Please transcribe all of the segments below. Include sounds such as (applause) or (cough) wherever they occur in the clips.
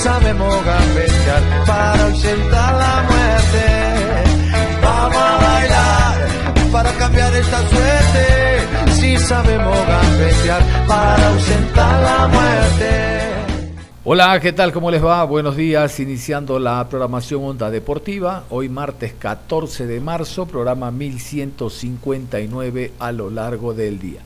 Sabemos gambetear para ausentar la muerte. Vamos a bailar para cambiar esta suerte. Si sabemos gambetear para ausentar la muerte. Hola, ¿qué tal? ¿Cómo les va? Buenos días, iniciando la programación Onda Deportiva. Hoy martes 14 de marzo, programa 1159 a lo largo del día.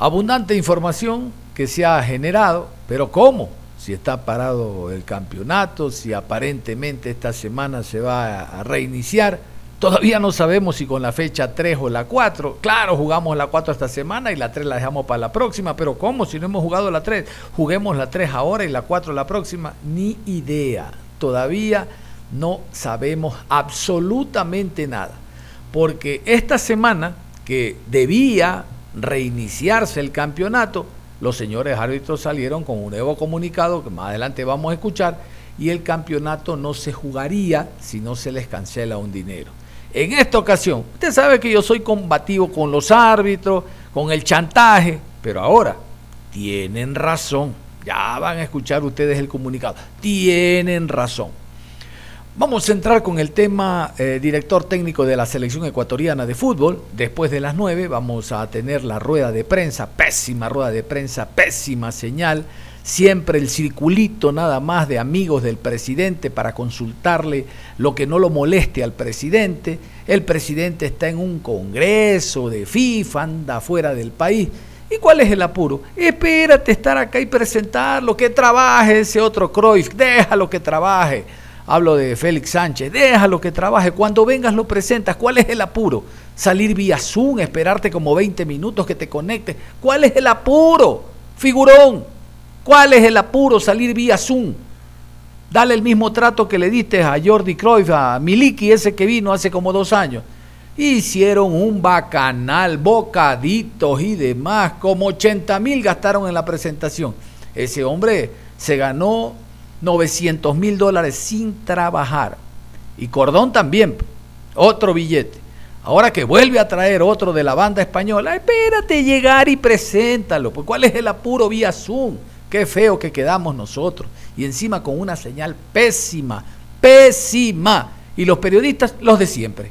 Abundante información que se ha generado, pero ¿cómo? Si está parado el campeonato, si aparentemente esta semana se va a reiniciar. Todavía no sabemos si con la fecha 3 o la 4. Claro, jugamos la 4 esta semana y la 3 la dejamos para la próxima, pero ¿cómo? Si no hemos jugado la 3, juguemos la 3 ahora y la 4 la próxima. Ni idea. Todavía no sabemos absolutamente nada. Porque esta semana que debía reiniciarse el campeonato, los señores árbitros salieron con un nuevo comunicado que más adelante vamos a escuchar y el campeonato no se jugaría si no se les cancela un dinero. En esta ocasión, usted sabe que yo soy combativo con los árbitros, con el chantaje, pero ahora tienen razón. Ya van a escuchar ustedes el comunicado. Tienen razón. Vamos a entrar con el tema eh, director técnico de la selección ecuatoriana de fútbol. Después de las 9 vamos a tener la rueda de prensa, pésima rueda de prensa, pésima señal. Siempre el circulito nada más de amigos del presidente para consultarle lo que no lo moleste al presidente. El presidente está en un congreso de FIFA, anda fuera del país. ¿Y cuál es el apuro? Espérate estar acá y presentarlo, que trabaje ese otro Cruyff, déjalo que trabaje hablo de Félix Sánchez, déjalo que trabaje, cuando vengas lo presentas, ¿cuál es el apuro? Salir vía Zoom, esperarte como 20 minutos que te conectes, ¿cuál es el apuro? Figurón, ¿cuál es el apuro? Salir vía Zoom. Dale el mismo trato que le diste a Jordi Cruyff, a Miliki, ese que vino hace como dos años. Hicieron un bacanal, bocaditos y demás, como 80 mil gastaron en la presentación. Ese hombre se ganó 900 mil dólares sin trabajar. Y Cordón también, otro billete. Ahora que vuelve a traer otro de la banda española, espérate llegar y preséntalo. Pues ¿cuál es el apuro vía Zoom? Qué feo que quedamos nosotros. Y encima con una señal pésima, pésima. Y los periodistas, los de siempre,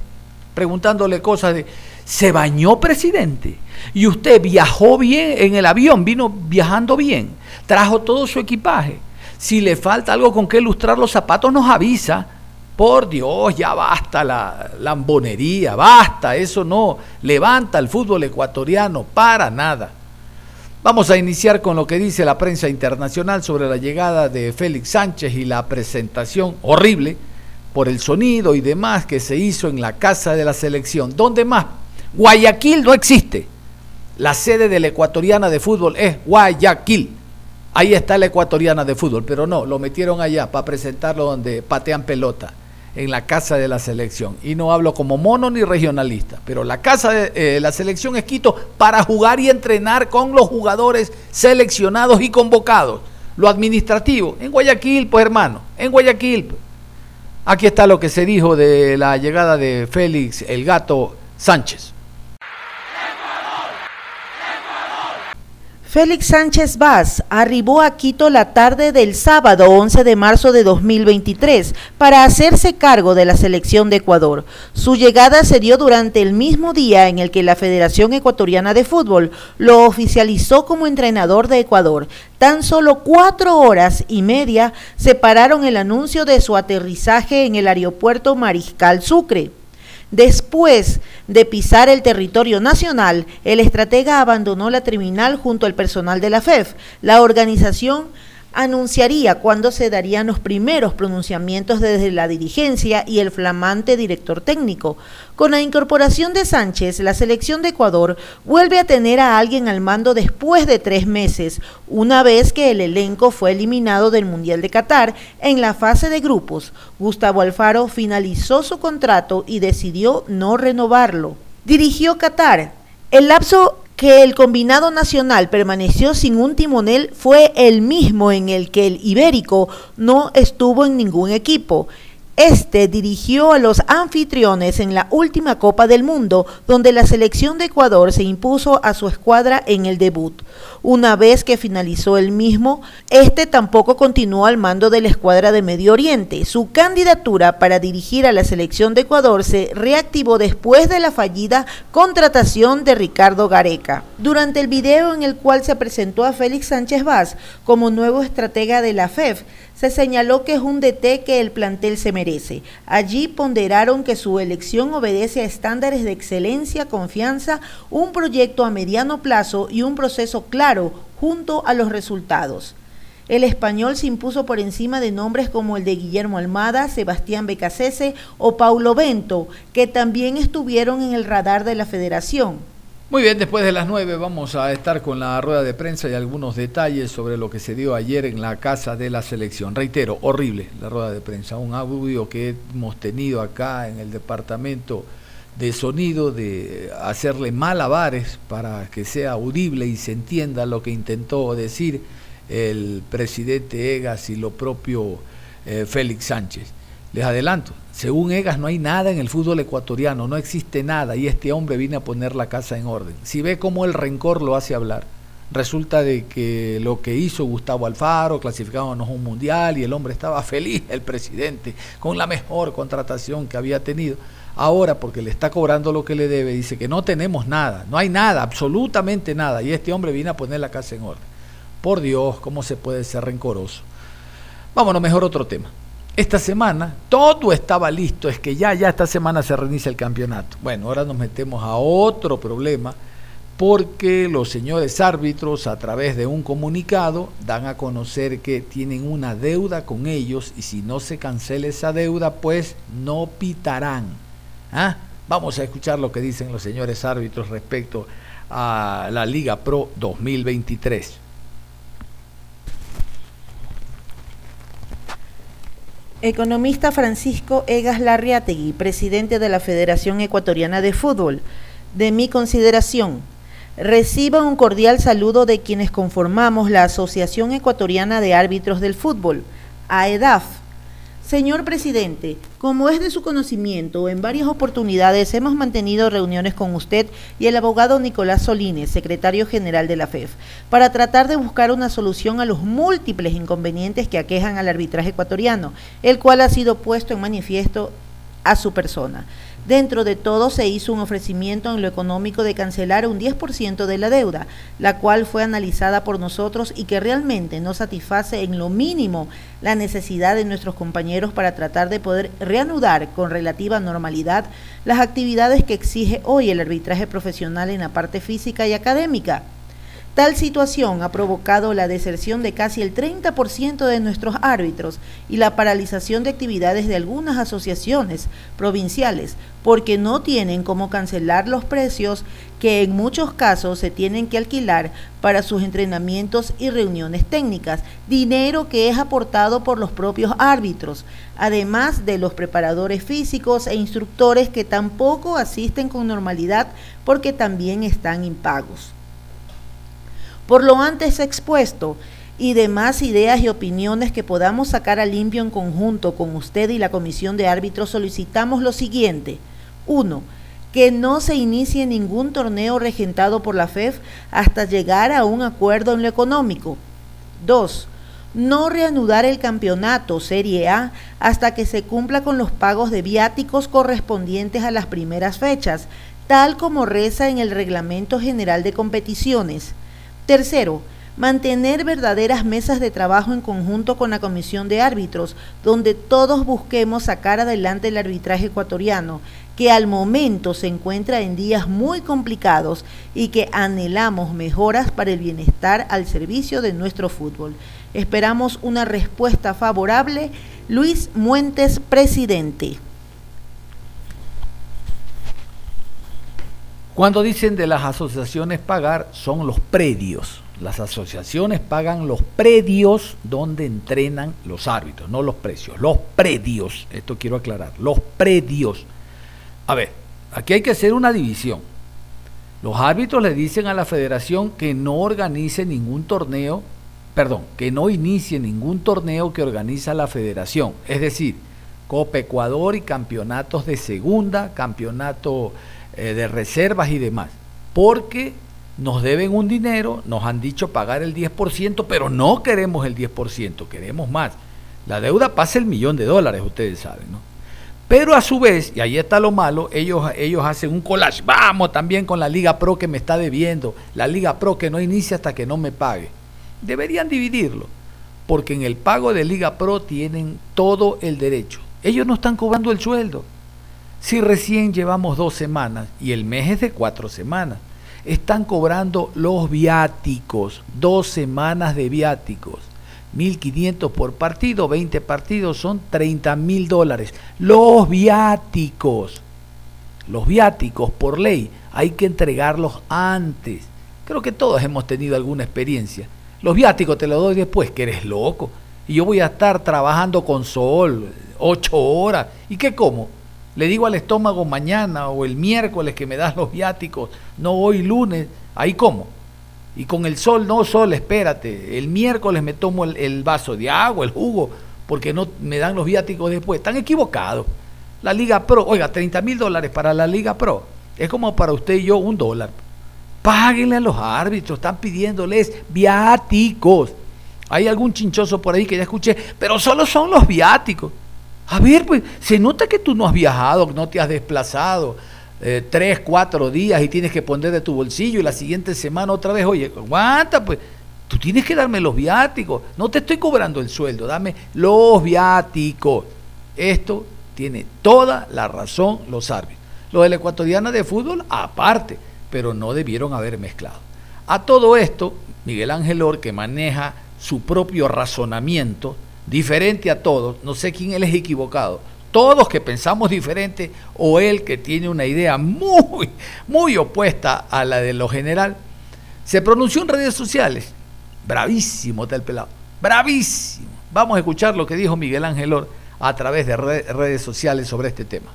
preguntándole cosas de, ¿se bañó presidente? Y usted viajó bien en el avión, vino viajando bien, trajo todo su equipaje si le falta algo con que ilustrar los zapatos, nos avisa. Por Dios, ya basta la lambonería, basta, eso no levanta el fútbol ecuatoriano para nada. Vamos a iniciar con lo que dice la prensa internacional sobre la llegada de Félix Sánchez y la presentación horrible por el sonido y demás que se hizo en la casa de la selección. ¿Dónde más? Guayaquil no existe. La sede de la ecuatoriana de fútbol es Guayaquil. Ahí está la ecuatoriana de fútbol, pero no, lo metieron allá para presentarlo donde patean pelota, en la casa de la selección. Y no hablo como mono ni regionalista, pero la casa de eh, la selección es Quito para jugar y entrenar con los jugadores seleccionados y convocados. Lo administrativo, en Guayaquil, pues hermano, en Guayaquil. Aquí está lo que se dijo de la llegada de Félix el Gato Sánchez. Félix Sánchez Vaz arribó a Quito la tarde del sábado 11 de marzo de 2023 para hacerse cargo de la selección de Ecuador. Su llegada se dio durante el mismo día en el que la Federación Ecuatoriana de Fútbol lo oficializó como entrenador de Ecuador. Tan solo cuatro horas y media separaron el anuncio de su aterrizaje en el aeropuerto Mariscal Sucre. Después de pisar el territorio nacional, el estratega abandonó la terminal junto al personal de la FEF. La organización anunciaría cuándo se darían los primeros pronunciamientos desde la dirigencia y el flamante director técnico. Con la incorporación de Sánchez, la selección de Ecuador vuelve a tener a alguien al mando después de tres meses, una vez que el elenco fue eliminado del Mundial de Qatar en la fase de grupos. Gustavo Alfaro finalizó su contrato y decidió no renovarlo. Dirigió Qatar. El lapso que el combinado nacional permaneció sin un timonel fue el mismo en el que el ibérico no estuvo en ningún equipo. Este dirigió a los anfitriones en la última Copa del Mundo, donde la selección de Ecuador se impuso a su escuadra en el debut. Una vez que finalizó el mismo, este tampoco continuó al mando de la escuadra de Medio Oriente. Su candidatura para dirigir a la selección de Ecuador se reactivó después de la fallida contratación de Ricardo Gareca. Durante el video en el cual se presentó a Félix Sánchez Vaz como nuevo estratega de la FEF, se señaló que es un DT que el plantel se merece. Allí ponderaron que su elección obedece a estándares de excelencia, confianza, un proyecto a mediano plazo y un proceso claro junto a los resultados. El español se impuso por encima de nombres como el de Guillermo Almada, Sebastián Becasese o Paulo Bento, que también estuvieron en el radar de la federación. Muy bien, después de las nueve vamos a estar con la rueda de prensa y algunos detalles sobre lo que se dio ayer en la casa de la selección. Reitero, horrible la rueda de prensa, un audio que hemos tenido acá en el departamento de sonido, de hacerle malabares para que sea audible y se entienda lo que intentó decir el presidente Egas y lo propio eh, Félix Sánchez. Les adelanto, según Egas no hay nada en el fútbol ecuatoriano, no existe nada y este hombre viene a poner la casa en orden. Si ve cómo el rencor lo hace hablar, resulta de que lo que hizo Gustavo Alfaro, clasificándonos un mundial y el hombre estaba feliz, el presidente, con la mejor contratación que había tenido. Ahora, porque le está cobrando lo que le debe, dice que no tenemos nada, no hay nada, absolutamente nada, y este hombre viene a poner la casa en orden. Por Dios, ¿cómo se puede ser rencoroso? Vámonos mejor otro tema esta semana todo estaba listo, es que ya, ya esta semana se reinicia el campeonato. Bueno, ahora nos metemos a otro problema porque los señores árbitros a través de un comunicado dan a conocer que tienen una deuda con ellos y si no se cancela esa deuda pues no pitarán. ¿Ah? Vamos a escuchar lo que dicen los señores árbitros respecto a la Liga Pro 2023. Economista Francisco Egas Larriategui, presidente de la Federación Ecuatoriana de Fútbol. De mi consideración, reciba un cordial saludo de quienes conformamos la Asociación Ecuatoriana de Árbitros del Fútbol, AEDAF, Señor presidente, como es de su conocimiento, en varias oportunidades hemos mantenido reuniones con usted y el abogado Nicolás Solines, secretario general de la FEF, para tratar de buscar una solución a los múltiples inconvenientes que aquejan al arbitraje ecuatoriano, el cual ha sido puesto en manifiesto a su persona. Dentro de todo se hizo un ofrecimiento en lo económico de cancelar un 10% de la deuda, la cual fue analizada por nosotros y que realmente no satisface en lo mínimo la necesidad de nuestros compañeros para tratar de poder reanudar con relativa normalidad las actividades que exige hoy el arbitraje profesional en la parte física y académica. Tal situación ha provocado la deserción de casi el 30% de nuestros árbitros y la paralización de actividades de algunas asociaciones provinciales porque no tienen cómo cancelar los precios que en muchos casos se tienen que alquilar para sus entrenamientos y reuniones técnicas, dinero que es aportado por los propios árbitros, además de los preparadores físicos e instructores que tampoco asisten con normalidad porque también están impagos. Por lo antes expuesto y demás ideas y opiniones que podamos sacar a limpio en conjunto con usted y la Comisión de Árbitros, solicitamos lo siguiente. 1. Que no se inicie ningún torneo regentado por la FEF hasta llegar a un acuerdo en lo económico. 2. No reanudar el campeonato Serie A hasta que se cumpla con los pagos de viáticos correspondientes a las primeras fechas, tal como reza en el Reglamento General de Competiciones. Tercero, mantener verdaderas mesas de trabajo en conjunto con la Comisión de Árbitros, donde todos busquemos sacar adelante el arbitraje ecuatoriano, que al momento se encuentra en días muy complicados y que anhelamos mejoras para el bienestar al servicio de nuestro fútbol. Esperamos una respuesta favorable. Luis Muentes, presidente. Cuando dicen de las asociaciones pagar, son los predios. Las asociaciones pagan los predios donde entrenan los árbitros, no los precios, los predios. Esto quiero aclarar, los predios. A ver, aquí hay que hacer una división. Los árbitros le dicen a la federación que no organice ningún torneo, perdón, que no inicie ningún torneo que organiza la federación. Es decir, Copa Ecuador y campeonatos de segunda, campeonato eh, de reservas y demás. Porque nos deben un dinero, nos han dicho pagar el 10%, pero no queremos el 10%, queremos más. La deuda pasa el millón de dólares, ustedes saben, ¿no? Pero a su vez, y ahí está lo malo, ellos, ellos hacen un collage. Vamos también con la Liga Pro que me está debiendo. La Liga Pro que no inicia hasta que no me pague. Deberían dividirlo, porque en el pago de Liga Pro tienen todo el derecho. Ellos no están cobrando el sueldo. Si recién llevamos dos semanas y el mes es de cuatro semanas, están cobrando los viáticos, dos semanas de viáticos. 1.500 por partido, 20 partidos son 30 mil dólares. Los viáticos, los viáticos por ley, hay que entregarlos antes. Creo que todos hemos tenido alguna experiencia. Los viáticos te los doy después, que eres loco. Y yo voy a estar trabajando con sol, ocho horas. ¿Y qué como? Le digo al estómago mañana o el miércoles que me das los viáticos, no hoy lunes, ahí como. Y con el sol, no sol, espérate, el miércoles me tomo el, vaso de agua, el jugo, porque no me dan los viáticos después. Están equivocados. La Liga Pro, oiga, 30 mil dólares para la Liga Pro, es como para usted y yo un dólar. Páguenle a los árbitros, están pidiéndoles viáticos. Hay algún chinchoso por ahí que ya escuché, pero solo son los viáticos. A ver, pues se nota que tú no has viajado, que no te has desplazado eh, tres, cuatro días y tienes que poner de tu bolsillo y la siguiente semana otra vez, oye, aguanta, pues tú tienes que darme los viáticos. No te estoy cobrando el sueldo, dame los viáticos. Esto tiene toda la razón los árbitros. Los del ecuatoriano de fútbol, aparte, pero no debieron haber mezclado. A todo esto, Miguel Ángel Or, que maneja su propio razonamiento, diferente a todos, no sé quién él es equivocado, todos que pensamos diferente o él que tiene una idea muy, muy opuesta a la de lo general, se pronunció en redes sociales. Bravísimo tal pelado, bravísimo. Vamos a escuchar lo que dijo Miguel Ángel Or a través de redes sociales sobre este tema.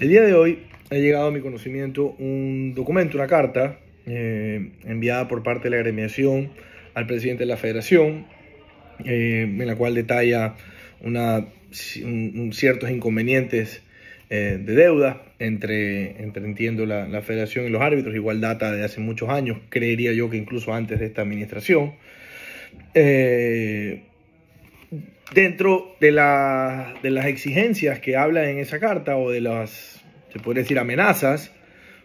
El día de hoy ha llegado a mi conocimiento un documento, una carta eh, enviada por parte de la agremiación al presidente de la federación, eh, en la cual detalla una, ciertos inconvenientes eh, de deuda entre, entre entiendo, la, federación y los árbitros, igual data de hace muchos años, creería yo que incluso antes de esta administración. Eh, dentro de, de las exigencias que habla en esa carta o de las, se puede decir, amenazas,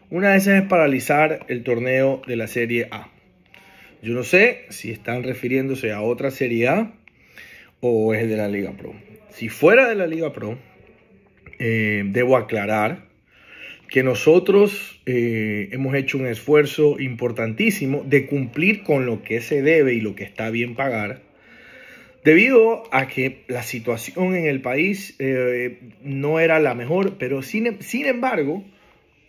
una de esas es paralizar el torneo de la Serie A. Yo no sé si están refiriéndose a otra Serie A o es de la Liga Pro. Si fuera de la Liga Pro, eh, debo aclarar que nosotros eh, hemos hecho un esfuerzo importantísimo de cumplir con lo que se debe y lo que está bien pagar, debido a que la situación en el país eh, no era la mejor, pero sin, sin embargo,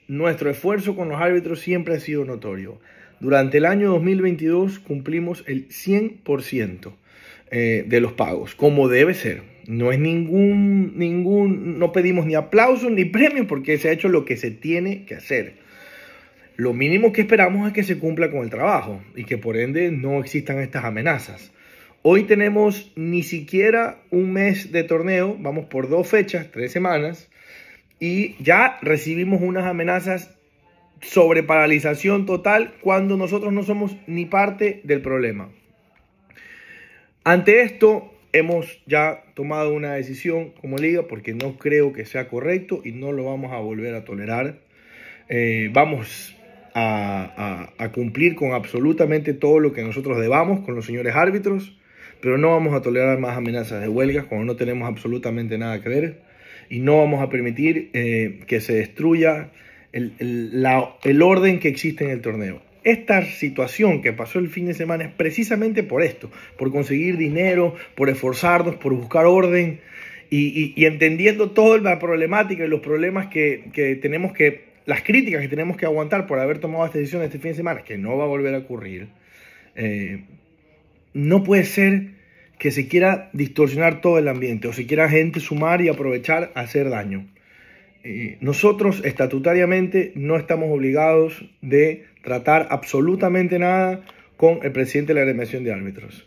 nuestro esfuerzo con los árbitros siempre ha sido notorio. Durante el año 2022 cumplimos el 100% eh, de los pagos, como debe ser. No es ningún, ningún, no pedimos ni aplausos ni premios porque se ha hecho lo que se tiene que hacer. Lo mínimo que esperamos es que se cumpla con el trabajo y que por ende no existan estas amenazas. Hoy tenemos ni siquiera un mes de torneo, vamos por dos fechas, tres semanas, y ya recibimos unas amenazas sobre paralización total cuando nosotros no somos ni parte del problema. Ante esto, hemos ya tomado una decisión como liga porque no creo que sea correcto y no lo vamos a volver a tolerar. Eh, vamos a, cumplir con absolutamente todo lo que nosotros debamos con los señores árbitros, pero no vamos a tolerar más amenazas de huelgas cuando no tenemos absolutamente nada que ver y no vamos a permitir eh, que se destruya el, orden que existe en el torneo. esta situación que pasó el fin de semana es precisamente por esto, por conseguir dinero, por esforzarnos, por buscar orden y, entendiendo toda la problemática y los problemas que, tenemos que, las críticas que tenemos que aguantar por haber tomado esta decisión este fin de semana, que no va a volver a ocurrir, eh, no puede ser que se quiera distorsionar todo el ambiente o se quiera gente sumar y aprovechar a hacer daño. Eh, nosotros estatutariamente no estamos obligados de tratar absolutamente nada con el presidente de la agremiación de árbitros.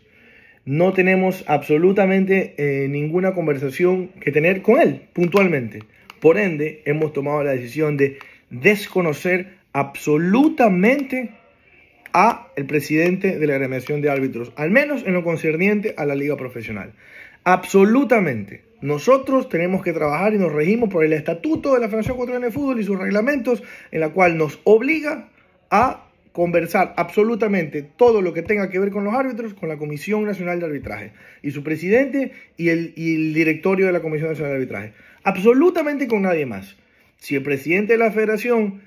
No tenemos absolutamente eh, ninguna conversación que tener con él puntualmente. Por ende, hemos tomado la decisión de desconocer absolutamente a el presidente de la agremiación de árbitros, al menos en lo concerniente a la liga profesional. Absolutamente. Nosotros tenemos que trabajar y nos regimos por el estatuto de la Federación Ecuatoriana de Fútbol y sus reglamentos, en la cual nos obliga a conversar absolutamente todo lo que tenga que ver con los árbitros con la Comisión Nacional de Arbitraje y su presidente y el, y el directorio de la Comisión Nacional de Arbitraje. Absolutamente con nadie más. Si el presidente de la federación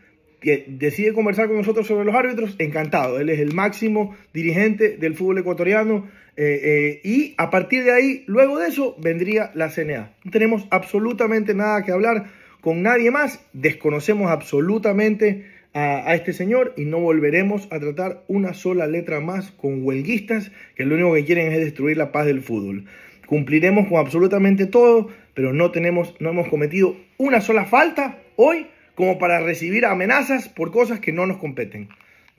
decide conversar con nosotros sobre los árbitros, encantado. Él es el máximo dirigente del fútbol ecuatoriano eh, eh, y a partir de ahí, luego de eso, vendría la CNA. No tenemos absolutamente nada que hablar con nadie más, desconocemos absolutamente a, a, este señor y no volveremos a tratar una sola letra más con huelguistas que lo único que quieren es destruir la paz del fútbol. Cumpliremos con absolutamente todo, pero no tenemos, no hemos cometido una sola falta hoy como para recibir amenazas por cosas que no nos competen.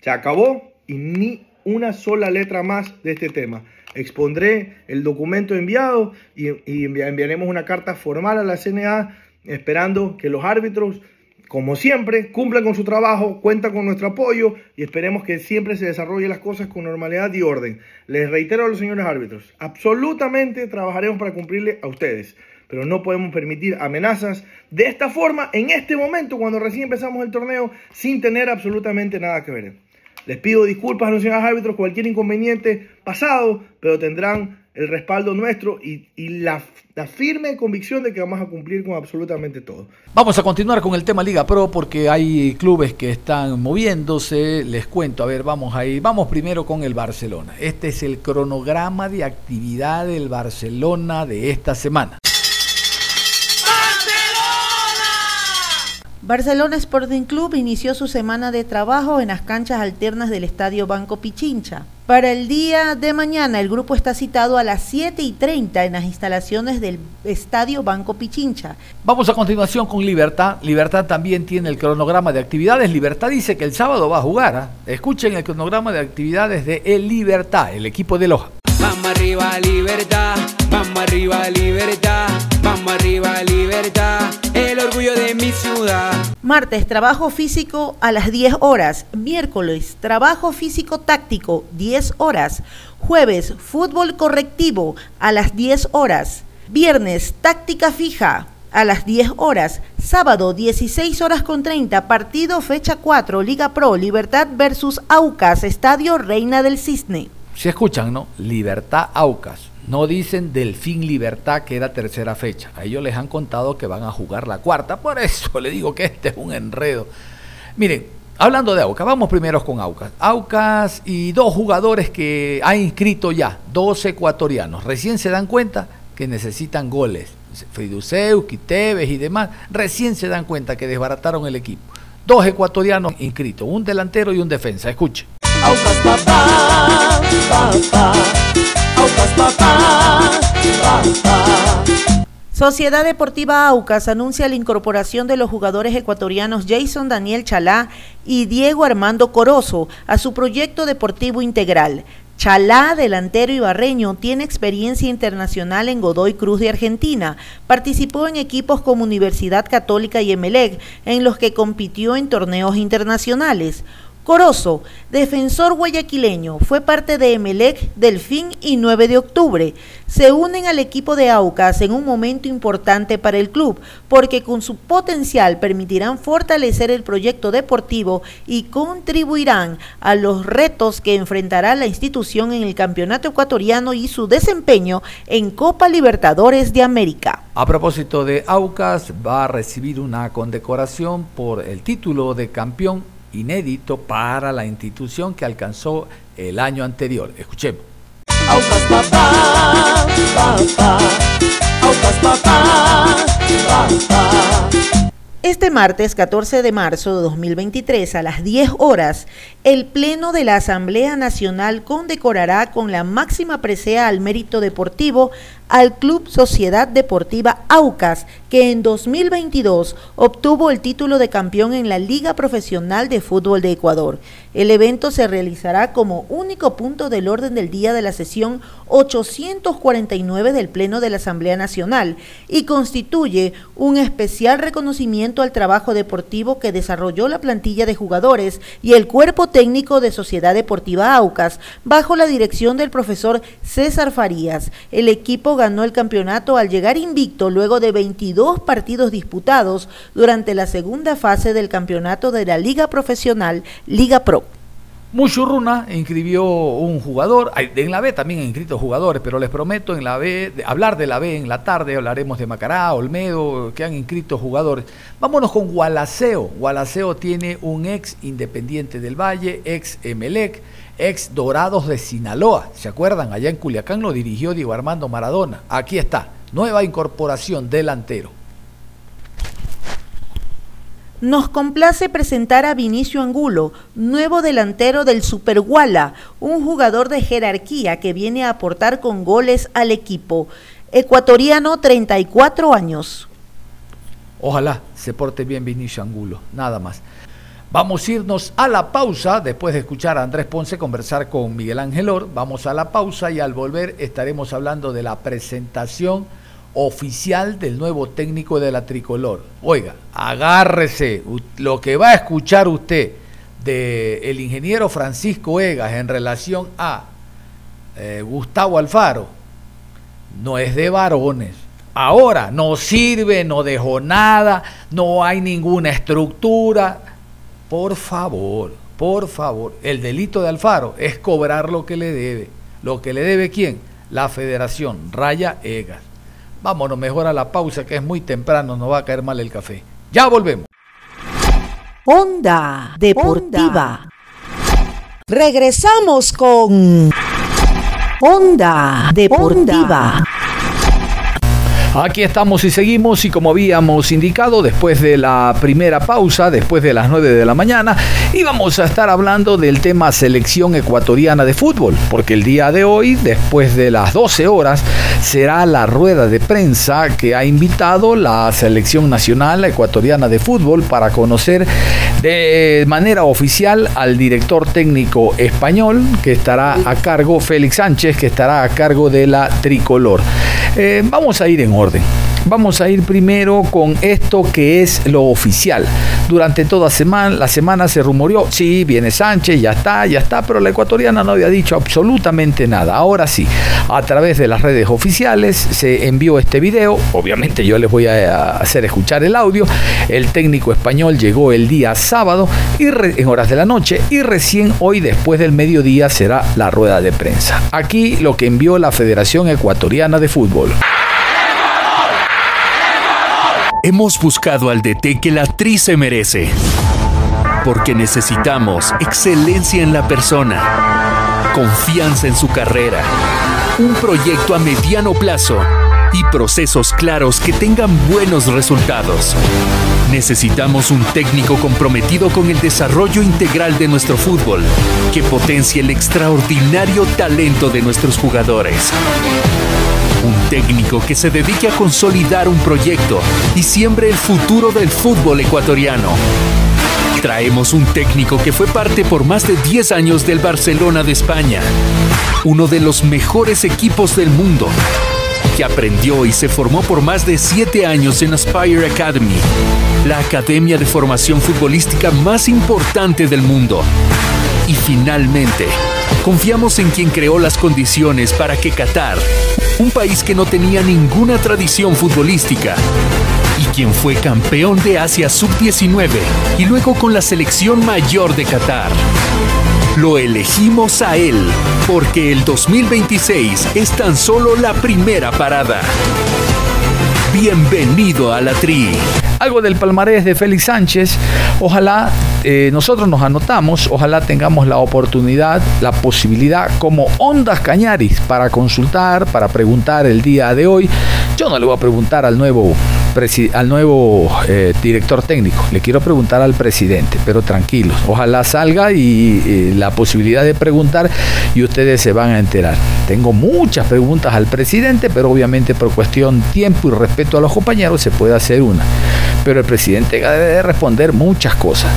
Se acabó y ni una sola letra más de este tema. Expondré el documento enviado y, enviaremos una carta formal a la CNA esperando que los árbitros, como siempre, cumplan con su trabajo, cuentan con nuestro apoyo y esperemos que siempre se desarrollen las cosas con normalidad y orden. Les reitero a los señores árbitros, absolutamente trabajaremos para cumplirle a ustedes pero no podemos permitir amenazas de esta forma en este momento cuando recién empezamos el torneo sin tener absolutamente nada que ver. Les pido disculpas a los señores árbitros cualquier inconveniente pasado, pero tendrán el respaldo nuestro y, la, la, firme convicción de que vamos a cumplir con absolutamente todo. Vamos a continuar con el tema Liga Pro porque hay clubes que están moviéndose. Les cuento, a ver, vamos a ir. Vamos primero con el Barcelona. Este es el cronograma de actividad del Barcelona de esta semana. Barcelona Sporting Club inició su semana de trabajo en las canchas alternas del Estadio Banco Pichincha. Para el día de mañana, el grupo está citado a las 7 y 30 en las instalaciones del Estadio Banco Pichincha. Vamos a continuación con Libertad. Libertad también tiene el cronograma de actividades. Libertad dice que el sábado va a jugar. ¿ah? Escuchen el cronograma de actividades de El Libertad, el equipo de Loja. Vamos arriba, Libertad. Vamos arriba, Libertad. Vamos arriba, Libertad el orgullo de mi ciudad. Martes, trabajo físico a las 10 horas. Miércoles, trabajo físico táctico, 10 horas. Jueves, fútbol correctivo a las 10 horas. Viernes, táctica fija a las 10 horas. Sábado, 16 horas con 30, partido fecha 4, Liga Pro, Libertad versus Aucas, Estadio Reina del Cisne. Se escuchan, ¿no? Libertad Aucas. No dicen Delfín Libertad, que era tercera fecha. A ellos les han contado que van a jugar la cuarta. Por eso (laughs) le digo que este es un enredo. Miren, hablando de Aucas, vamos primero con Aucas. Aucas y dos jugadores que ha inscrito ya, dos ecuatorianos. Recién se dan cuenta que necesitan goles. Friduseus, Quiteves y demás. Recién se dan cuenta que desbarataron el equipo. Dos ecuatorianos inscritos, un delantero y un defensa. Escuche. Aucas papá, Sociedad Deportiva Aucas anuncia la incorporación de los jugadores ecuatorianos Jason Daniel Chalá y Diego Armando Corozo a su proyecto deportivo integral. Chalá, delantero ibarreño, tiene experiencia internacional en Godoy Cruz de Argentina. Participó en equipos como Universidad Católica y Emelec, en los que compitió en torneos internacionales. Corozo, defensor guayaquileño, fue parte de Emelec, Delfín y 9 de octubre. Se unen al equipo de Aucas en un momento importante para el club, porque con su potencial permitirán fortalecer el proyecto deportivo y contribuirán a los retos que enfrentará la institución en el campeonato ecuatoriano y su desempeño en Copa Libertadores de América. A propósito de Aucas, va a recibir una condecoración por el título de campeón inédito para la institución que alcanzó el año anterior. Escuchemos. Este martes 14 de marzo de 2023 a las 10 horas, el Pleno de la Asamblea Nacional condecorará con la máxima presea al mérito deportivo al Club Sociedad Deportiva Aucas, que en 2022 obtuvo el título de campeón en la Liga Profesional de Fútbol de Ecuador. El evento se realizará como único punto del orden del día de la sesión 849 del Pleno de la Asamblea Nacional y constituye un especial reconocimiento al trabajo deportivo que desarrolló la plantilla de jugadores y el cuerpo técnico de Sociedad Deportiva Aucas bajo la dirección del profesor César Farías. El equipo ganó el campeonato al llegar invicto luego de 22 partidos disputados durante la segunda fase del campeonato de la Liga Profesional Liga Pro. Muchurruna inscribió un jugador, en la B también han inscrito jugadores, pero les prometo en la B, hablar de la B en la tarde, hablaremos de Macará, Olmedo, que han inscrito jugadores. Vámonos con Gualaceo. Gualaceo tiene un ex Independiente del Valle, ex Emelec, ex Dorados de Sinaloa. ¿Se acuerdan? Allá en Culiacán lo dirigió Diego Armando Maradona. Aquí está, nueva incorporación delantero. Nos complace presentar a Vinicio Angulo, nuevo delantero del Superguala, un jugador de jerarquía que viene a aportar con goles al equipo. Ecuatoriano, 34 años. Ojalá se porte bien Vinicio Angulo, nada más. Vamos a irnos a la pausa después de escuchar a Andrés Ponce conversar con Miguel Ángel Or. Vamos a la pausa y al volver estaremos hablando de la presentación oficial del nuevo técnico de la tricolor. Oiga, agárrese lo que va a escuchar usted del el ingeniero Francisco Egas en relación a eh, Gustavo Alfaro. No es de varones. Ahora no sirve, no dejó nada, no hay ninguna estructura por favor, por favor, el delito de Alfaro es cobrar lo que le debe. ¿Lo que le debe quién? La federación, Raya Egas. Vámonos mejor a la pausa que es muy temprano, nos va a caer mal el café. Ya volvemos. Onda Deportiva. Regresamos con Onda Deportiva. Aquí estamos y seguimos y como habíamos indicado después de la primera pausa, después de las 9 de la mañana, íbamos a estar hablando del tema selección ecuatoriana de fútbol, porque el día de hoy, después de las 12 horas, será la rueda de prensa que ha invitado la selección nacional ecuatoriana de fútbol para conocer de manera oficial al director técnico español que estará a cargo, Félix Sánchez, que estará a cargo de la tricolor. Eh, vamos a ir en orden. Vamos a ir primero con esto que es lo oficial. Durante toda semana, la semana se rumoreó, sí, viene Sánchez, ya está, ya está, pero la ecuatoriana no había dicho absolutamente nada. Ahora sí, a través de las redes oficiales se envió este video. Obviamente yo les voy a hacer escuchar el audio. El técnico español llegó el día sábado y en horas de la noche y recién hoy después del mediodía será la rueda de prensa. Aquí lo que envió la Federación Ecuatoriana de Fútbol. Hemos buscado al DT que la actriz se merece. Porque necesitamos excelencia en la persona, confianza en su carrera, un proyecto a mediano plazo y procesos claros que tengan buenos resultados. Necesitamos un técnico comprometido con el desarrollo integral de nuestro fútbol, que potencie el extraordinario talento de nuestros jugadores. Un técnico que se dedique a consolidar un proyecto y siembre el futuro del fútbol ecuatoriano. Traemos un técnico que fue parte por más de 10 años del Barcelona de España, uno de los mejores equipos del mundo, que aprendió y se formó por más de 7 años en Aspire Academy, la academia de formación futbolística más importante del mundo. Y finalmente, confiamos en quien creó las condiciones para que Qatar, un país que no tenía ninguna tradición futbolística, y quien fue campeón de Asia Sub-19 y luego con la selección mayor de Qatar. Lo elegimos a él, porque el 2026 es tan solo la primera parada. Bienvenido a la Tri. Algo del palmarés de Félix Sánchez. Ojalá eh, nosotros nos anotamos, ojalá tengamos la oportunidad, la posibilidad como Ondas Cañaris para consultar, para preguntar el día de hoy. Yo no le voy a preguntar al nuevo al nuevo eh, director técnico, le quiero preguntar al presidente, pero tranquilos, ojalá salga y la posibilidad de preguntar y ustedes se van a enterar. Tengo muchas preguntas al presidente, pero obviamente por cuestión tiempo y respeto a los compañeros se puede hacer una. Pero el presidente debe responder muchas cosas.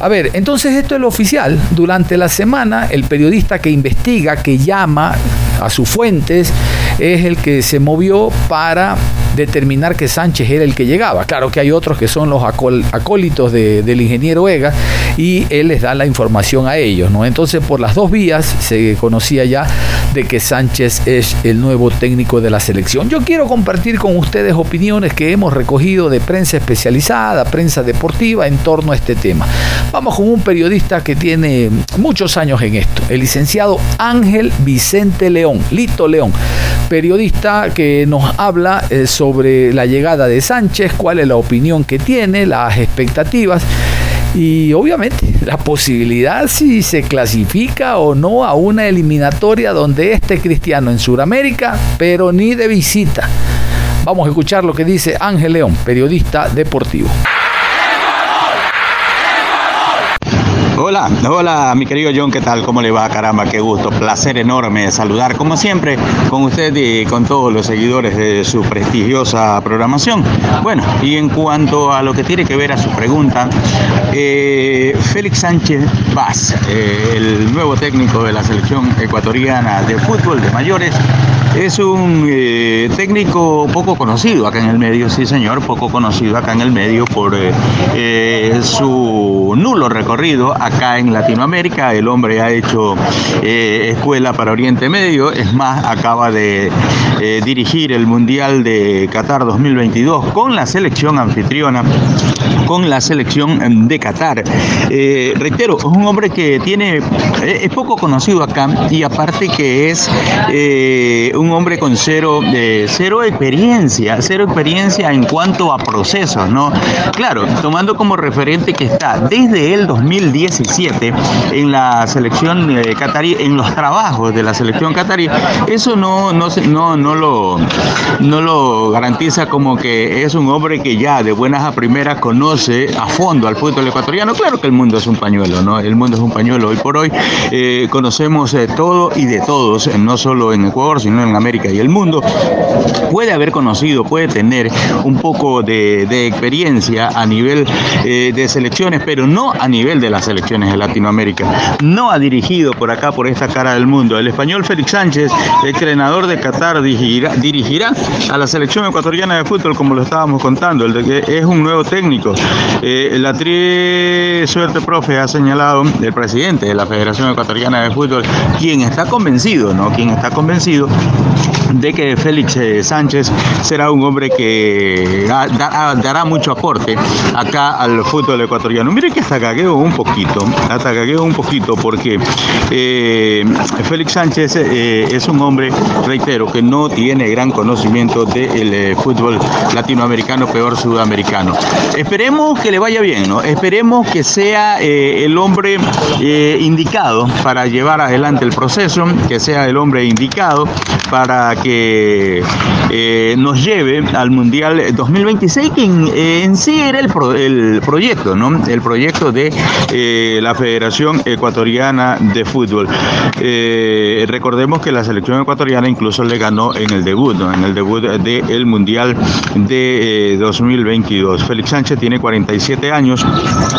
A ver, entonces esto es lo oficial. Durante la semana, el periodista que investiga, que llama a sus fuentes, es el que se movió para determinar que Sánchez era el que llegaba. Claro que hay otros que son los acólitos del ingeniero Ega y él les da la información a ellos. Entonces por las dos vías se conocía ya de que Sánchez es el nuevo técnico de la selección. Yo quiero compartir con ustedes opiniones que hemos recogido de prensa especializada, prensa deportiva en torno a este tema. Vamos con un periodista que tiene muchos años en esto, el licenciado Ángel Vicente León, Lito León, periodista que nos habla eh, sobre la llegada de Sánchez, cuál es la opinión que tiene, las expectativas y obviamente la posibilidad si se clasifica o no a una eliminatoria donde esté Cristiano en Sudamérica, pero ni de visita. Vamos a escuchar lo que dice Ángel León, periodista deportivo. Hola, hola mi querido John, ¿qué tal? ¿Cómo le va? Caramba, qué gusto, placer enorme saludar como siempre con usted y con todos los seguidores de su prestigiosa programación. Bueno, y en cuanto a lo que tiene que ver a su pregunta, eh, Félix Sánchez Vaz, eh, el nuevo técnico de la selección ecuatoriana de fútbol de mayores, es un eh, técnico poco conocido acá en el medio, sí señor, poco conocido acá en el medio por su nulo recorrido acá en Latinoamérica. El hombre ha hecho eh, escuela para Oriente Medio, es más, acaba de eh, dirigir el Mundial de Qatar 2022 con la selección anfitriona, con la selección de Qatar. Eh, reitero, es un hombre que tiene, es poco conocido acá y aparte que es un hombre con cero, cero experiencia, cero experiencia en cuanto a procesos, ¿no? Claro, tomando como referente que está desde el 2010 en la selección eh, catarí, en los trabajos de la selección catarí, eso no, no, no, no, lo, no lo garantiza como que es un hombre que ya de buenas a primeras conoce a fondo al fútbol ecuatoriano. Claro que el mundo es un pañuelo, ¿no? El mundo es un pañuelo. Hoy por hoy eh, conocemos eh, todo y de todos, no solo en Ecuador, sino en América y el mundo. Puede haber conocido, puede tener un poco de, experiencia a nivel de selecciones, pero no a nivel de la selección de Latinoamérica. No ha dirigido por acá, por esta cara del mundo. El español Félix Sánchez, entrenador de Qatar, dirigirá, dirigirá a la selección ecuatoriana de fútbol, como lo estábamos contando. El de que es un nuevo técnico. Eh, la tri suerte profe ha señalado el presidente de la Federación Ecuatoriana de Fútbol, quien está convencido, ¿no? Quien está convencido de que Félix eh, Sánchez será un hombre que dará mucho aporte acá al fútbol ecuatoriano. Mire que hasta cagueo un poquito, hasta cagueo un poquito porque eh, Félix Sánchez eh, es un hombre, reitero, que no tiene gran conocimiento del fútbol latinoamericano, peor sudamericano. Esperemos que le vaya bien, ¿no? Esperemos que sea el hombre indicado para llevar adelante el proceso, que sea el hombre indicado para que eh, nos lleve al Mundial 2026, que en, sí era el, el, proyecto, ¿no? El proyecto de eh, la Federación Ecuatoriana de Fútbol. Eh, recordemos que la selección ecuatoriana incluso le ganó en el debut, En el debut del Mundial de 2022. Félix Sánchez tiene 47 años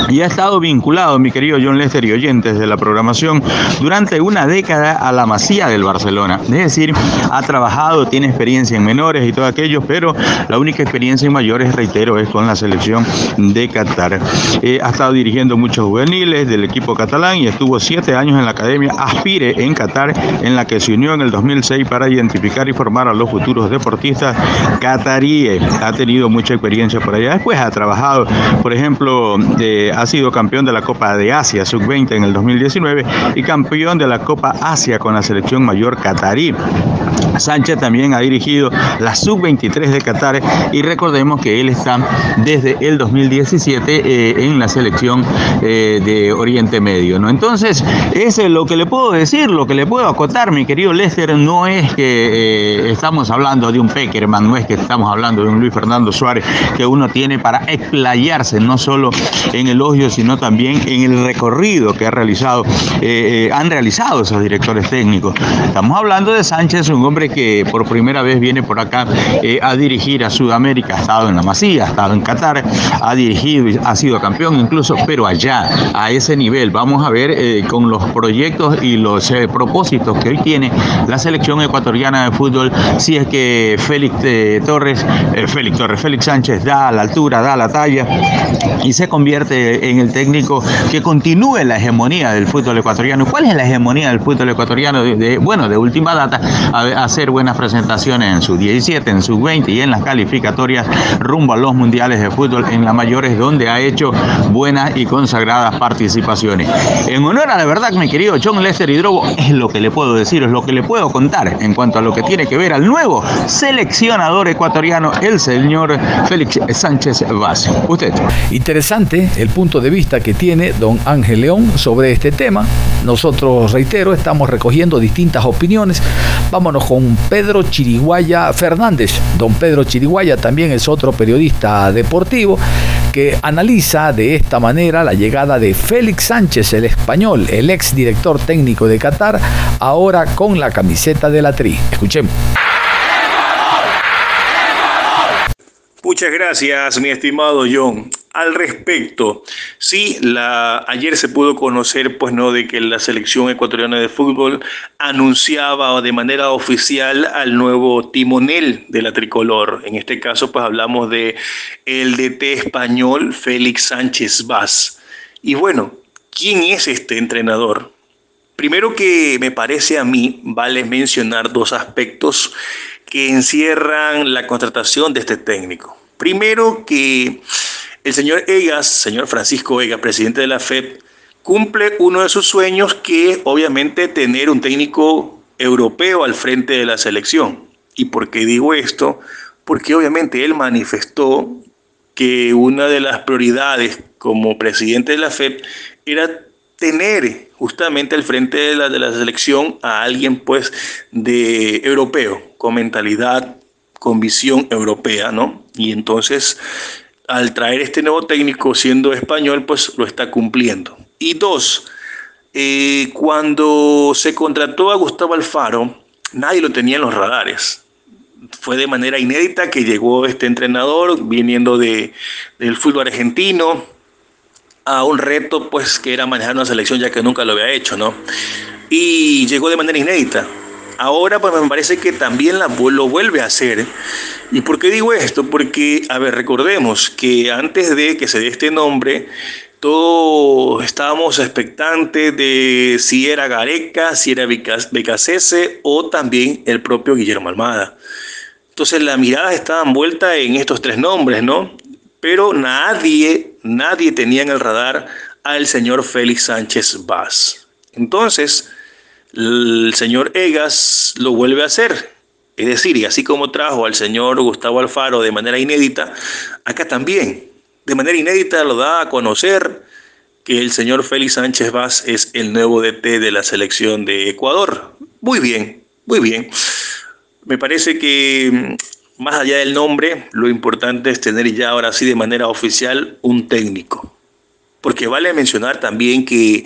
y ha estado vinculado, mi querido John Lester y oyentes de la programación, durante una década a la Masía del Barcelona. Es decir, ha trabajado tiene experiencia en menores y todo aquello, pero la única experiencia en mayores, reitero, es con la selección de Qatar. Eh, ha estado dirigiendo muchos juveniles del equipo catalán y estuvo siete años en la Academia Aspire en Qatar, en la que se unió en el 2006 para identificar y formar a los futuros deportistas cataríes. Ha tenido mucha experiencia por allá. Después ha trabajado, por ejemplo, ha sido campeón de la Copa de Asia Sub-20 en el 2019 y campeón de la Copa Asia con la selección mayor catarí. Sánchez también ha dirigido la sub-23 de Qatar y recordemos que él está desde el 2017 eh, en la selección eh, de Oriente Medio. ¿no? Entonces, es lo que le puedo decir, lo que le puedo acotar, mi querido Lester, no es que eh, estamos hablando de un Peckerman, no es que estamos hablando de un Luis Fernando Suárez que uno tiene para explayarse no solo en el elogio, sino también en el recorrido que ha realizado, han realizado esos directores técnicos. Estamos hablando de Sánchez, un hombre que por primera vez viene por acá a dirigir a Sudamérica, ha estado en la Masía, ha estado en Qatar, ha dirigido, y ha sido campeón incluso, pero allá, a ese nivel, vamos a ver eh, con los proyectos y los eh, propósitos que hoy tiene la selección ecuatoriana de fútbol, si es que Félix eh, Torres, Félix Torres, Félix Sánchez da la altura, da la talla y se convierte en el técnico que continúe la hegemonía del fútbol ecuatoriano. ¿Cuál es la hegemonía del fútbol ecuatoriano? Bueno, de última data, hacer buenas presentaciones en su 17, en su 20 y en las calificatorias rumbo a los mundiales de fútbol en la mayores donde ha hecho buenas y consagradas participaciones. En honor a la verdad, mi querido John Lester Hidrobo, es lo que le puedo decir, es lo que le puedo contar en cuanto a lo que tiene que ver al nuevo seleccionador ecuatoriano, el señor Félix Sánchez Vaz. Usted. Interesante el punto de vista que tiene don Ángel León sobre este tema. Nosotros, reitero, estamos recogiendo distintas opiniones. Vámonos con Pedro Chiriguaya Fernández. Don Pedro Chiriguaya también es otro periodista deportivo que analiza de esta manera la llegada de Félix Sánchez, el español, el ex director técnico de Qatar, ahora con la camiseta de la Tri. Escuchemos. Muchas gracias, mi estimado John. Al respecto, sí, la, ayer se pudo conocer, pues, no, de que la selección ecuatoriana de fútbol anunciaba de manera oficial al nuevo timonel de la tricolor. En este caso, pues, hablamos de el DT español Félix Sánchez Vaz. Y bueno, ¿quién es este entrenador? Primero que me parece a mí, vale mencionar dos aspectos que encierran la contratación de este técnico. Primero que el señor Egas, señor Francisco Egas, presidente de la FED, cumple uno de sus sueños que es obviamente tener un técnico europeo al frente de la selección. ¿Y por qué digo esto? Porque obviamente él manifestó que una de las prioridades como presidente de la FED era tener justamente al frente de la, de la selección a alguien pues de europeo, con mentalidad, con visión europea, ¿no? Y entonces al traer este nuevo técnico siendo español, pues lo está cumpliendo. Y dos, eh, cuando se contrató a Gustavo Alfaro, nadie lo tenía en los radares. Fue de manera inédita que llegó este entrenador viniendo de, del fútbol argentino, a un reto pues que era manejar una selección ya que nunca lo había hecho, ¿no? Y llegó de manera inédita. Ahora pues me parece que también la, lo vuelve a hacer. ¿Y por qué digo esto? Porque, a ver, recordemos que antes de que se dé este nombre, todos estábamos expectantes de si era Gareca, si era Becasese o también el propio Guillermo Almada. Entonces la mirada estaba envuelta en estos tres nombres, ¿no? Pero nadie, nadie tenía en el radar al señor Félix Sánchez Vaz. Entonces, el señor Egas lo vuelve a hacer. Es decir, y así como trajo al señor Gustavo Alfaro de manera inédita, acá también, de manera inédita lo da a conocer que el señor Félix Sánchez Vaz es el nuevo DT de la selección de Ecuador. Muy bien, muy bien. Me parece que más allá del nombre, lo importante es tener ya ahora sí de manera oficial un técnico. Porque vale mencionar también que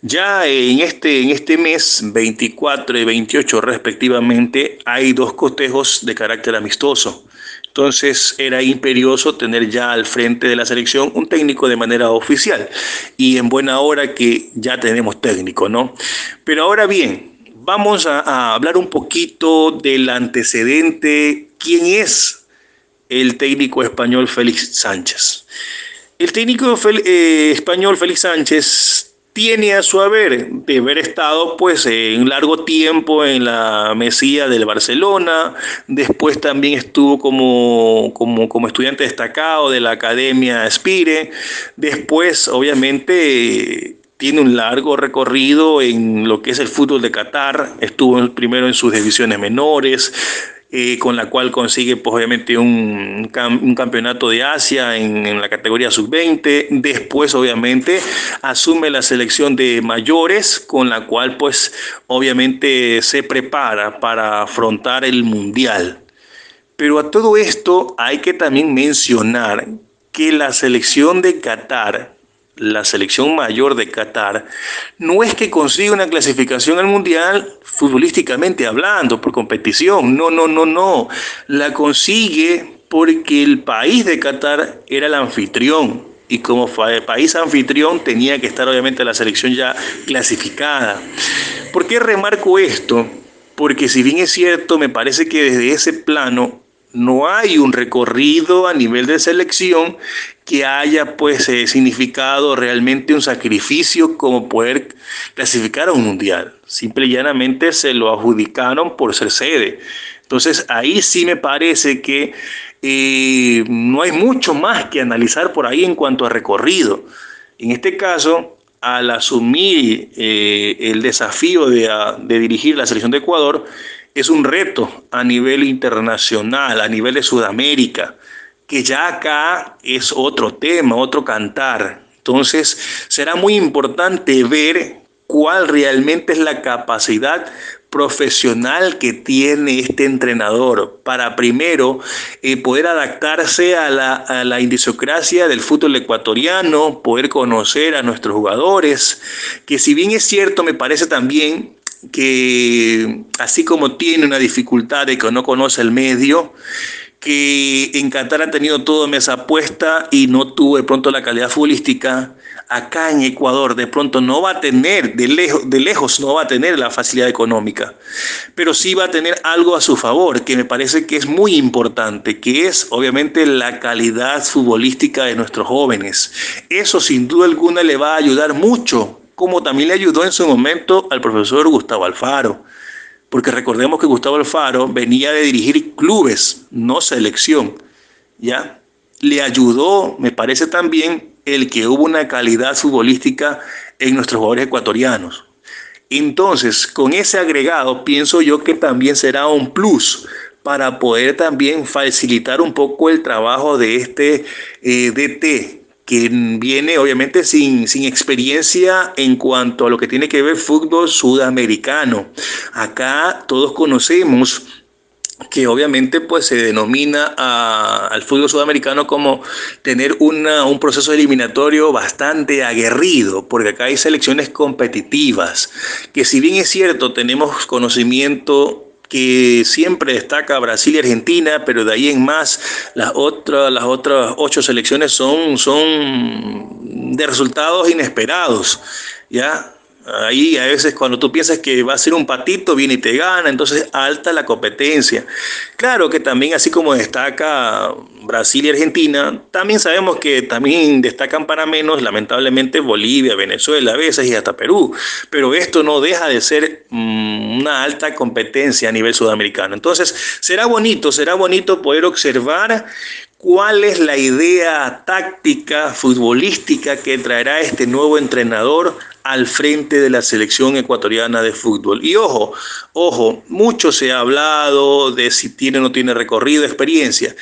ya en este, en este mes 24 y 28 respectivamente hay dos cotejos de carácter amistoso. Entonces era imperioso tener ya al frente de la selección un técnico de manera oficial. Y en buena hora que ya tenemos técnico, ¿no? Pero ahora bien, vamos a, hablar un poquito del antecedente. ¿Quién es el técnico español Félix Sánchez? El técnico eh, español Félix Sánchez tiene a su haber de haber estado pues en largo tiempo en la Mesía del Barcelona, después también estuvo como, como, como estudiante destacado de la Academia Spire, después obviamente tiene un largo recorrido en lo que es el fútbol de Qatar. Estuvo primero en sus divisiones menores, con la cual consigue pues, obviamente un, campeonato de Asia en, la categoría sub-20. Después obviamente asume la selección de mayores, con la cual pues obviamente se prepara para afrontar el mundial. Pero a todo esto hay que también mencionar que la selección de Qatar la selección mayor de Qatar, no es que consiga una clasificación al Mundial futbolísticamente hablando, por competición, no, no, no, no, la consigue porque el país de Qatar era el anfitrión y como país anfitrión tenía que estar obviamente la selección ya clasificada. ¿Por qué remarco esto? Porque si bien es cierto, me parece que desde ese plano no hay un recorrido a nivel de selección que haya pues eh, significado realmente un sacrificio como poder clasificar a un mundial. Simple y llanamente se lo adjudicaron por ser sede. Entonces ahí sí me parece que eh, no hay mucho más que analizar por ahí en cuanto a recorrido. En este caso, al asumir eh, el desafío de, de dirigir la selección de Ecuador, es un reto a nivel internacional, a nivel de Sudamérica, que ya acá es otro tema, otro cantar. Entonces, será muy importante ver cuál realmente es la capacidad profesional que tiene este entrenador para primero eh, poder adaptarse a la, a la indisocracia del fútbol ecuatoriano, poder conocer a nuestros jugadores, que si bien es cierto, me parece también que así como tiene una dificultad de que no conoce el medio, que en Qatar ha tenido todo mesa apuesta y no tuvo de pronto la calidad futbolística, acá en Ecuador de pronto no va a tener, de lejos, de lejos no va a tener la facilidad económica, pero sí va a tener algo a su favor, que me parece que es muy importante, que es obviamente la calidad futbolística de nuestros jóvenes. Eso sin duda alguna le va a ayudar mucho como también le ayudó en su momento al profesor Gustavo Alfaro. Porque recordemos que Gustavo Alfaro venía de dirigir clubes, no selección. ¿Ya? Le ayudó, me parece también, el que hubo una calidad futbolística en nuestros jugadores ecuatorianos. Entonces, con ese agregado, pienso yo que también será un plus para poder también facilitar un poco el trabajo de este eh, DT que viene obviamente sin, sin experiencia en cuanto a lo que tiene que ver fútbol sudamericano. Acá todos conocemos que obviamente pues se denomina al fútbol sudamericano como tener una, un proceso eliminatorio bastante aguerrido, porque acá hay selecciones competitivas, que si bien es cierto tenemos conocimiento que siempre destaca Brasil y Argentina, pero de ahí en más las otras, las otras ocho selecciones son, son de resultados inesperados. ¿ya? Ahí a veces cuando tú piensas que va a ser un patito, viene y te gana, entonces alta la competencia. Claro que también así como destaca Brasil y Argentina, también sabemos que también destacan para menos, lamentablemente, Bolivia, Venezuela a veces y hasta Perú. Pero esto no deja de ser mm, una alta competencia a nivel sudamericano. Entonces será bonito, será bonito poder observar cuál es la idea táctica futbolística que traerá este nuevo entrenador al frente de la selección ecuatoriana de fútbol. Y ojo, ojo, mucho se ha hablado de si tiene o no tiene recorrido, experiencia.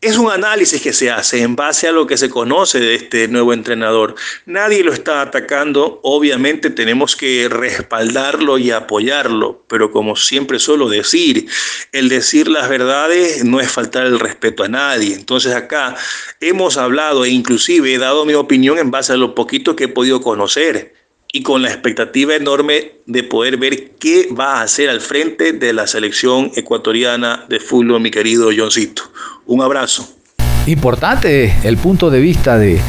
Es un análisis que se hace en base a lo que se conoce de este nuevo entrenador. Nadie lo está atacando, obviamente tenemos que respaldarlo y apoyarlo, pero como siempre suelo decir, el decir las verdades no es faltar el respeto a nadie. Entonces acá hemos hablado e inclusive he dado mi opinión en base a lo poquito que he podido conocer y con la expectativa enorme de poder ver qué va a hacer al frente de la selección ecuatoriana de fútbol, mi querido Johncito. Un abrazo. Importante el punto de vista de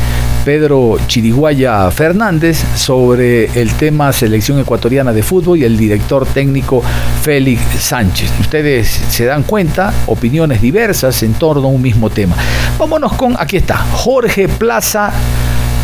Pedro Chiriguaya Fernández sobre el tema selección ecuatoriana de fútbol y el director técnico Félix Sánchez. Ustedes se dan cuenta, opiniones diversas en torno a un mismo tema. Vámonos con, aquí está, Jorge Plaza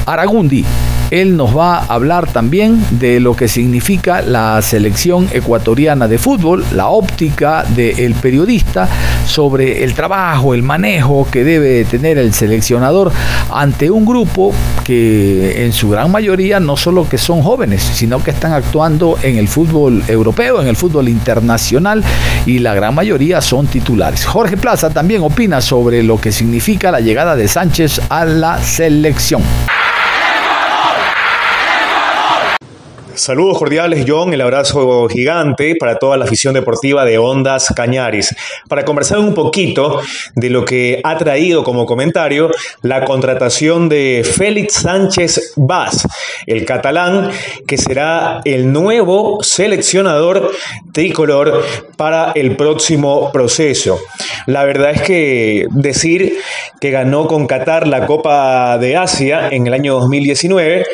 Aragundi Él nos va a hablar también de lo que significa la selección ecuatoriana de fútbol, la óptica del periodista sobre el trabajo, el manejo que debe tener el seleccionador ante un grupo que en su gran mayoría no solo que son jóvenes, sino que están actuando en el fútbol europeo, en el fútbol internacional y la gran mayoría son titulares. Jorge Plaza también opina sobre lo que significa la llegada de Sánchez a la selección. Saludos cordiales, John, el abrazo gigante para toda la afición deportiva de Ondas Cañaris. Para conversar un poquito de lo que ha traído como comentario la contratación de Félix Sánchez Vaz, el catalán, que será el nuevo seleccionador tricolor para el próximo proceso. La verdad es que decir que ganó con Qatar la Copa de Asia en el año 2019,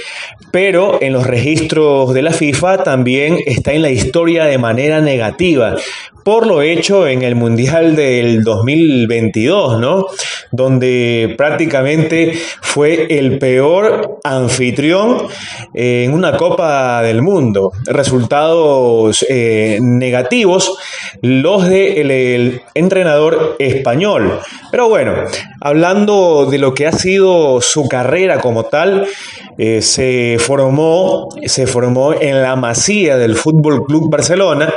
pero en los registros de la FIFA también está en la historia de manera negativa por lo hecho en el Mundial del 2022, ¿no? Donde prácticamente fue el peor anfitrión en una Copa del Mundo. Resultados eh, negativos los del el entrenador español. Pero bueno, hablando de lo que ha sido su carrera como tal, eh, se formó, se formó en la masía del Fútbol Club Barcelona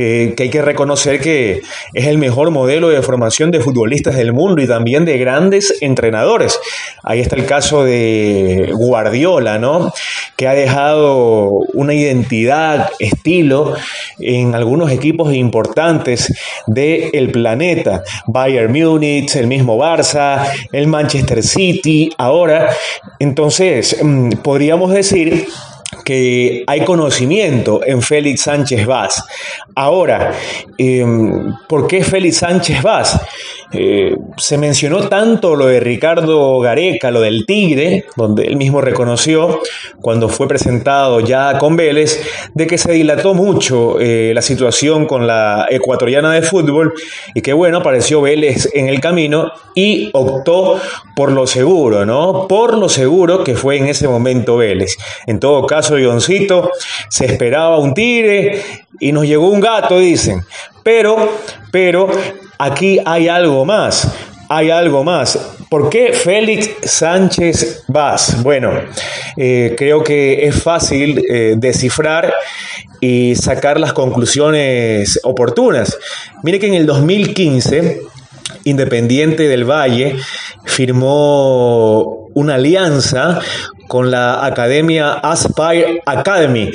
eh, que hay que reconocer que es el mejor modelo de formación de futbolistas del mundo y también de grandes entrenadores. Ahí está el caso de Guardiola, ¿no? Que ha dejado una identidad, estilo en algunos equipos importantes del planeta. Bayern Múnich, el mismo Barça, el Manchester City, ahora. Entonces, mm, podríamos decir que hay conocimiento en Félix Sánchez Vaz. Ahora, em, ¿por qué Félix Sánchez Vaz? Eh, se mencionó tanto lo de Ricardo Gareca, lo del Tigre, donde él mismo reconoció cuando fue presentado ya con Vélez, de que se dilató mucho eh, la situación con la ecuatoriana de fútbol y que bueno, apareció Vélez en el camino y optó por lo seguro, ¿no? Por lo seguro que fue en ese momento Vélez. En todo caso, Se esperaba un Tigre y nos llegó un gato, dicen. Pero, pero aquí hay algo más. Hay algo más. ¿Por qué Félix Sánchez Vaz? Bueno, eh, creo que es fácil eh, descifrar y sacar las conclusiones oportunas. Mire que en el 2015, Independiente del Valle firmó una alianza con la Academia Aspire Academy,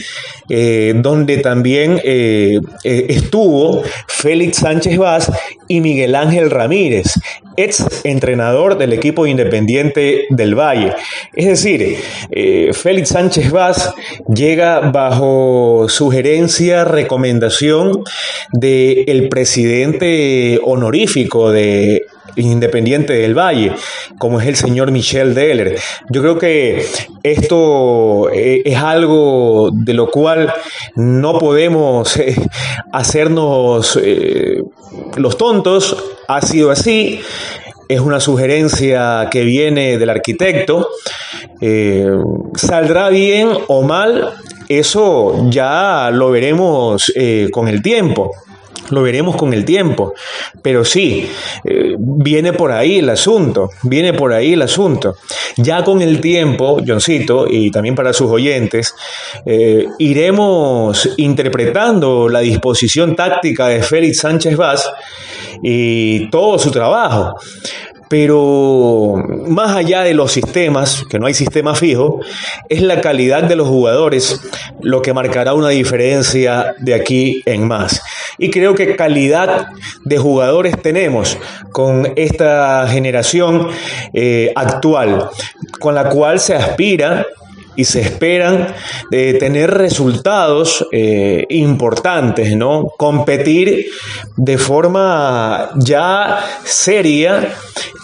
eh, donde también eh, eh, estuvo Félix Sánchez Vaz y Miguel Ángel Ramírez, ex entrenador del equipo independiente del Valle. Es decir, Félix Sánchez Vaz llega bajo sugerencia, recomendación del presidente honorífico de Independiente del Valle, como es el señor Michel Deller. Yo creo que esto eh, es algo de lo cual no podemos eh, hacernos eh, los tontos. Ha sido así. Es una sugerencia que viene del arquitecto. ¿Saldrá bien o mal? Eso ya lo veremos con el tiempo. Lo veremos con el tiempo. Pero sí, eh, viene por ahí el asunto, viene por ahí el asunto. Ya con el tiempo, Johncito, y también para sus oyentes, eh, iremos interpretando la disposición táctica de Félix Sánchez Vaz y todo su trabajo. Pero más allá de los sistemas, que no hay sistema fijo, es la calidad de los jugadores lo que marcará una diferencia de aquí en más. Y creo que calidad de jugadores tenemos con esta generación eh, actual, con la cual se aspira y se esperan de tener resultados eh, importantes, ¿no? Competir de forma ya seria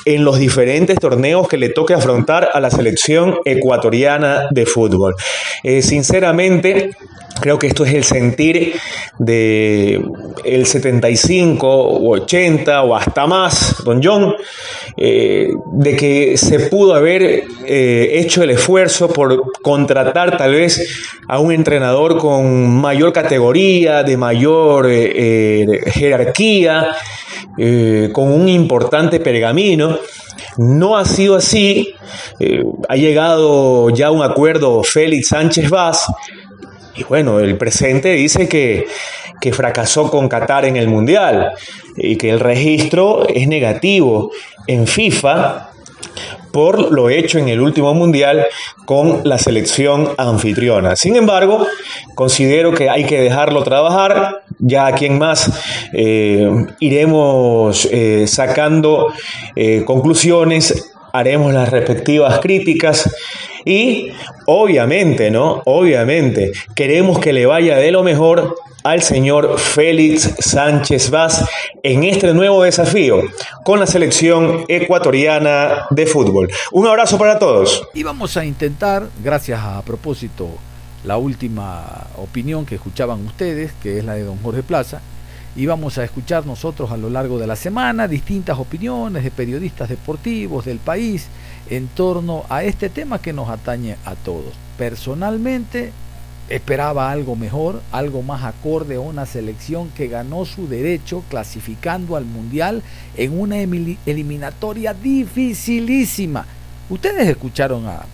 en los diferentes torneos que le toque afrontar a la selección ecuatoriana de fútbol. Eh, sinceramente, Creo que esto es el sentir de el 75 o 80 o hasta más, don John, eh, de que se pudo haber eh, hecho el esfuerzo por contratar tal vez a un entrenador con mayor categoría, de mayor eh, jerarquía, con un importante pergamino. No ha sido así. ha llegado ya un acuerdo Félix Sánchez Vaz. Y bueno, el presente dice que, que fracasó con Qatar en el Mundial y que el registro es negativo en FIFA por lo hecho en el último mundial con la selección anfitriona. Sin embargo, considero que hay que dejarlo trabajar. Ya a quien más eh, iremos eh, sacando eh, conclusiones, haremos las respectivas críticas y obviamente, ¿no? Obviamente, queremos que le vaya de lo mejor al señor Félix Sánchez Vaz en este nuevo desafío con la selección ecuatoriana de fútbol. Un abrazo para todos. Y vamos a intentar, gracias a, propósito la última opinión que escuchaban ustedes, que es la de don Jorge Plaza, y vamos a escuchar nosotros a lo largo de la semana distintas opiniones de periodistas deportivos del país en torno a este tema que nos atañe a todos. Personalmente, esperaba algo mejor, algo más acorde a una selección que ganó su derecho clasificando al Mundial en una eliminatoria dificilísima. Ustedes escucharon a,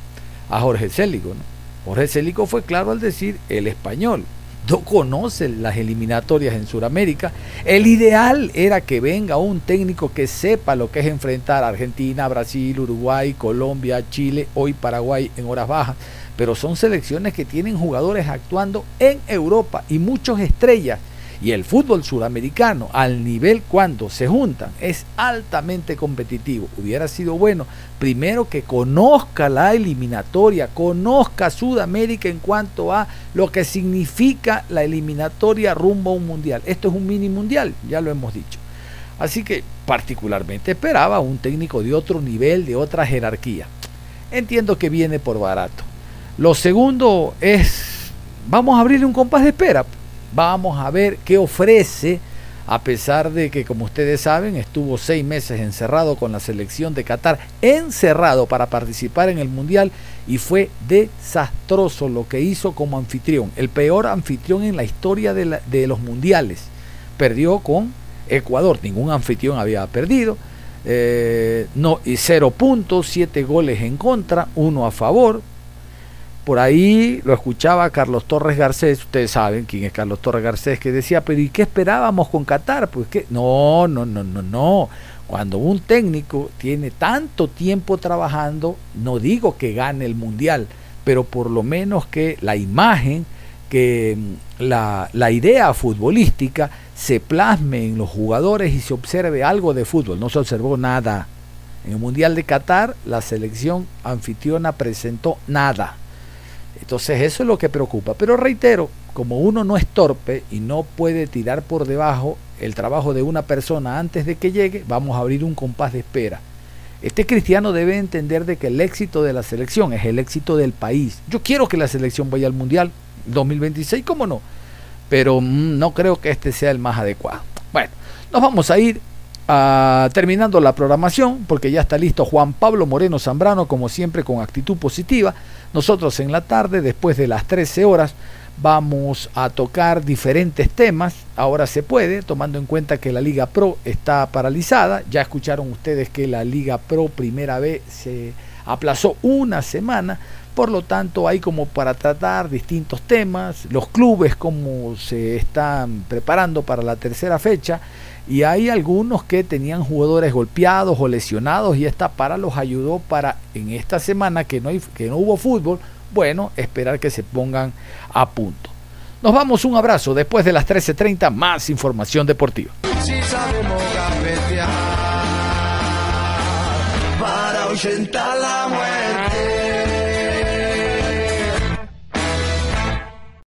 Jorge Célico, ¿no? Jorge Célico fue claro al decir el español. No conoce las eliminatorias en Sudamérica. El ideal era que venga un técnico que sepa lo que es enfrentar a Argentina, Brasil, Uruguay, Colombia, Chile, hoy Paraguay en horas bajas pero son selecciones que tienen jugadores actuando en Europa y muchos estrellas. Y el fútbol suramericano, al nivel cuando se juntan, es altamente competitivo. Hubiera sido bueno, primero que conozca la eliminatoria, conozca Sudamérica en cuanto a lo que significa la eliminatoria rumbo a un mundial. Esto es un mini mundial, ya lo hemos dicho. Así que particularmente esperaba un técnico de otro nivel, de otra jerarquía. Entiendo que viene por barato. Lo segundo es, vamos a abrirle un compás de espera. Vamos a ver qué ofrece, a pesar de que, como ustedes saben, estuvo seis meses encerrado con la selección de Qatar, encerrado para participar en el Mundial y fue desastroso lo que hizo como anfitrión, el peor anfitrión en la historia de, los Mundiales. Perdió con Ecuador, ningún anfitrión había perdido. Eh, no, y cero puntos, siete goles en contra, uno a favor, por ahí lo escuchaba Carlos Torres Garcés, ustedes saben quién es Carlos Torres Garcés, que decía, pero ¿y qué esperábamos con Qatar? Pues que no, no, no, no, no. Cuando un técnico tiene tanto tiempo trabajando, no digo que gane el mundial, pero por lo menos que la imagen, que mm, la, la idea futbolística se plasme en los jugadores y se observe algo de fútbol. No se observó nada. En el Mundial de Qatar, la selección anfitriona presentó nada entonces eso es lo que preocupa. Pero reitero, como uno no es torpe y no puede tirar por debajo el trabajo de una persona antes de que llegue, vamos a abrir un compás de espera. Este cristiano debe entender de que el éxito de la selección es el éxito del país. Yo quiero que la selección vaya al Mundial 2026, ¿cómo no? Pero mm, no creo que este sea el más adecuado. Bueno, nos vamos a ir a, terminando la programación porque ya está listo Juan Pablo Moreno Zambrano, como siempre con actitud positiva nosotros en la tarde, después de las 13 horas, vamos a tocar diferentes temas. Ahora se puede, tomando en cuenta que la Liga Pro está paralizada. Ya escucharon ustedes que la Liga Pro primera vez se aplazó una semana. Por lo tanto, hay como para tratar distintos temas, los clubes cómo se están preparando para la tercera fecha y hay algunos que tenían jugadores golpeados o lesionados y esta para los ayudó para en esta semana que no, que no hubo fútbol, bueno, esperar que se pongan a punto. Nos vamos, un abrazo. Después de las 13.30, más información deportiva.